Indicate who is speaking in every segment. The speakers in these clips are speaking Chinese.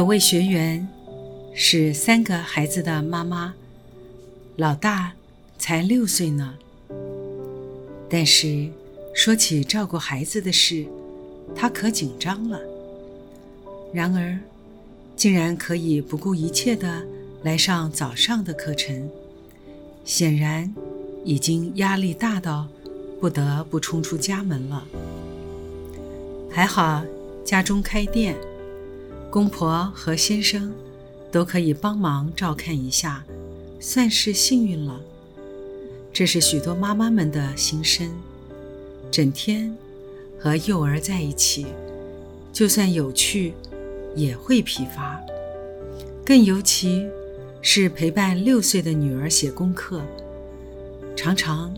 Speaker 1: 有位学员是三个孩子的妈妈，老大才六岁呢。但是说起照顾孩子的事，他可紧张了。然而，竟然可以不顾一切的来上早上的课程，显然已经压力大到不得不冲出家门了。还好家中开店。公婆和先生都可以帮忙照看一下，算是幸运了。这是许多妈妈们的心声。整天和幼儿在一起，就算有趣，也会疲乏。更尤其是陪伴六岁的女儿写功课，常常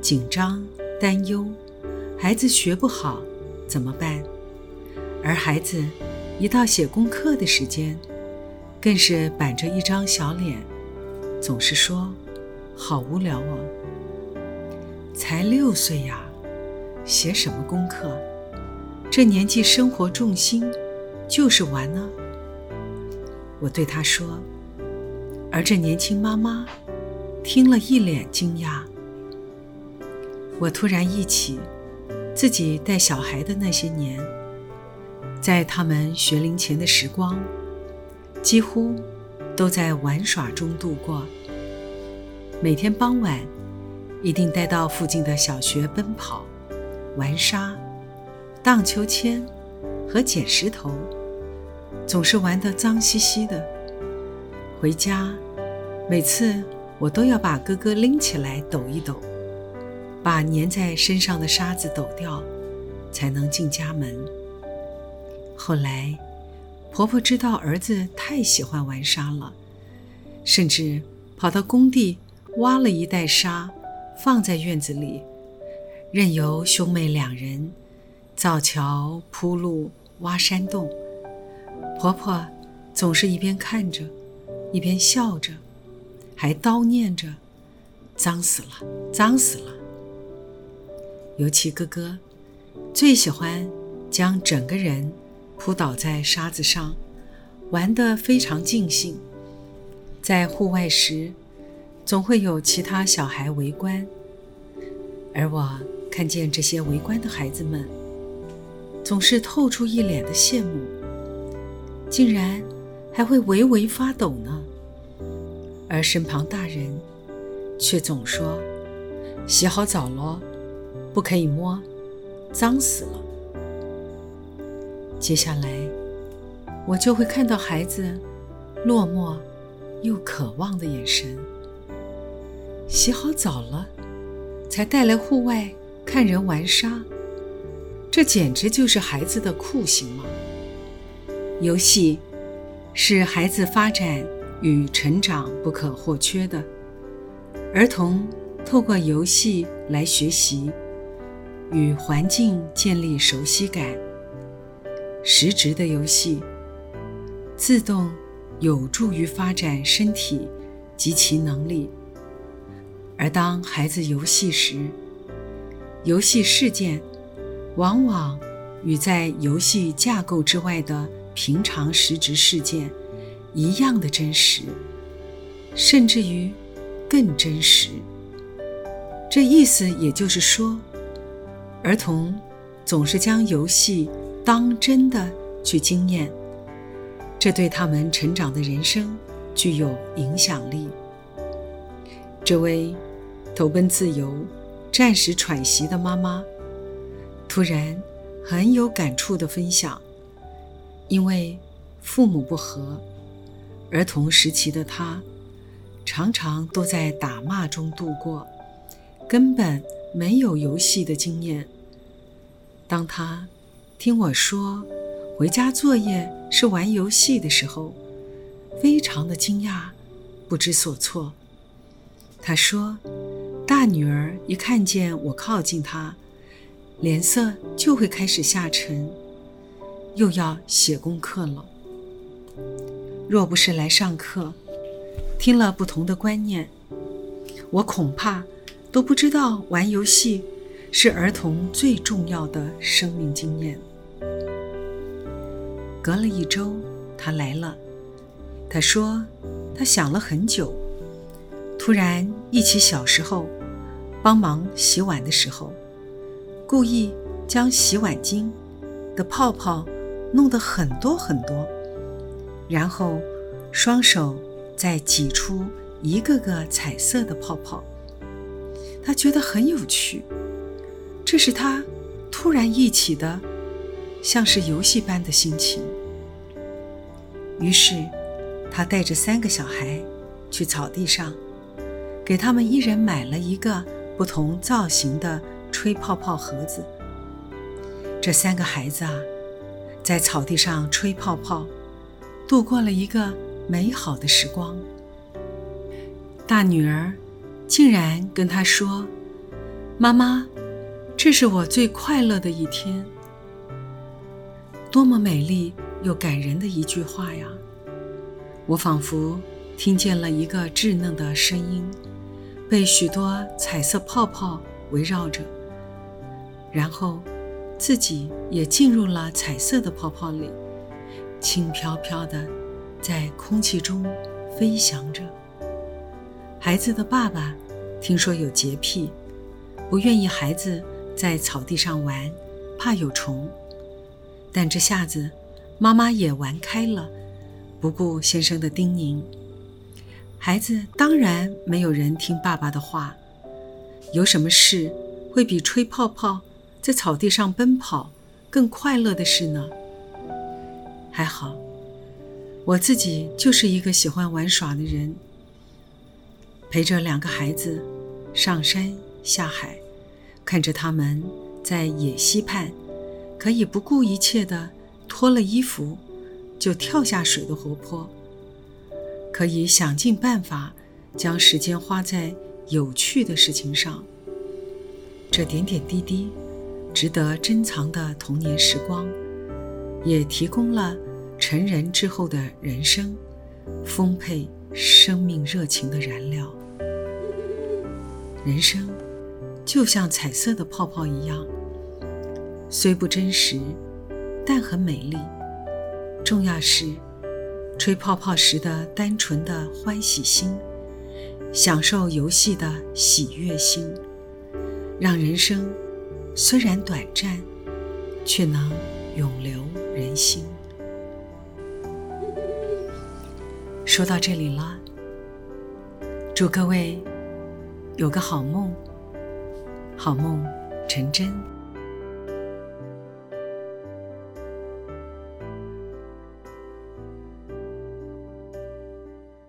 Speaker 1: 紧张担忧，孩子学不好怎么办？而孩子。一到写功课的时间，更是板着一张小脸，总是说：“好无聊哦。”才六岁呀，写什么功课？这年纪生活重心就是玩呢。我对他说，而这年轻妈妈听了一脸惊讶。我突然忆起自己带小孩的那些年。在他们学龄前的时光，几乎都在玩耍中度过。每天傍晚，一定带到附近的小学奔跑、玩沙、荡秋千和捡石头，总是玩得脏兮兮的。回家，每次我都要把哥哥拎起来抖一抖，把粘在身上的沙子抖掉，才能进家门。后来，婆婆知道儿子太喜欢玩沙了，甚至跑到工地挖了一袋沙，放在院子里，任由兄妹两人造桥铺路、挖山洞。婆婆总是一边看着，一边笑着，还叨念着：“脏死了，脏死了。”尤其哥哥最喜欢将整个人。扑倒在沙子上，玩得非常尽兴。在户外时，总会有其他小孩围观，而我看见这些围观的孩子们，总是透出一脸的羡慕，竟然还会微微发抖呢。而身旁大人却总说：“洗好澡咯，不可以摸，脏死了。”接下来，我就会看到孩子落寞又渴望的眼神。洗好澡了，才带来户外看人玩沙，这简直就是孩子的酷刑嘛！游戏是孩子发展与成长不可或缺的，儿童透过游戏来学习，与环境建立熟悉感。实质的游戏，自动有助于发展身体及其能力。而当孩子游戏时，游戏事件往往与在游戏架构之外的平常实质事件一样的真实，甚至于更真实。这意思也就是说，儿童总是将游戏。当真的去经验，这对他们成长的人生具有影响力。这位投奔自由、暂时喘息的妈妈，突然很有感触的分享：因为父母不和，儿童时期的她常常都在打骂中度过，根本没有游戏的经验。当她听我说，回家作业是玩游戏的时候，非常的惊讶，不知所措。他说：“大女儿一看见我靠近她，脸色就会开始下沉，又要写功课了。若不是来上课，听了不同的观念，我恐怕都不知道玩游戏是儿童最重要的生命经验。”隔了一周，他来了。他说：“他想了很久，突然忆起小时候帮忙洗碗的时候，故意将洗碗巾的泡泡弄得很多很多，然后双手再挤出一个个彩色的泡泡。他觉得很有趣，这是他突然忆起的，像是游戏般的心情。于是。”他带着三个小孩去草地上，给他们一人买了一个不同造型的吹泡泡盒子。这三个孩子啊，在草地上吹泡泡，度过了一个美好的时光。大女儿竟然跟他说：“妈妈，这是我最快乐的一天。”多么美丽又感人的一句话呀！我仿佛听见了一个稚嫩的声音，被许多彩色泡泡围绕着，然后自己也进入了彩色的泡泡里，轻飘飘的在空气中飞翔着。孩子的爸爸听说有洁癖，不愿意孩子在草地上玩，怕有虫，但这下子妈妈也玩开了。不顾先生的叮咛，孩子当然没有人听爸爸的话。有什么事会比吹泡泡、在草地上奔跑更快乐的事呢？还好，我自己就是一个喜欢玩耍的人，陪着两个孩子上山下海，看着他们在野溪畔可以不顾一切地脱了衣服。就跳下水的活泼，可以想尽办法将时间花在有趣的事情上。这点点滴滴，值得珍藏的童年时光，也提供了成人之后的人生丰沛生命热情的燃料。人生就像彩色的泡泡一样，虽不真实，但很美丽。重要是，吹泡泡时的单纯的欢喜心，享受游戏的喜悦心，让人生虽然短暂，却能永留人心。说到这里了，祝各位有个好梦，好梦成真。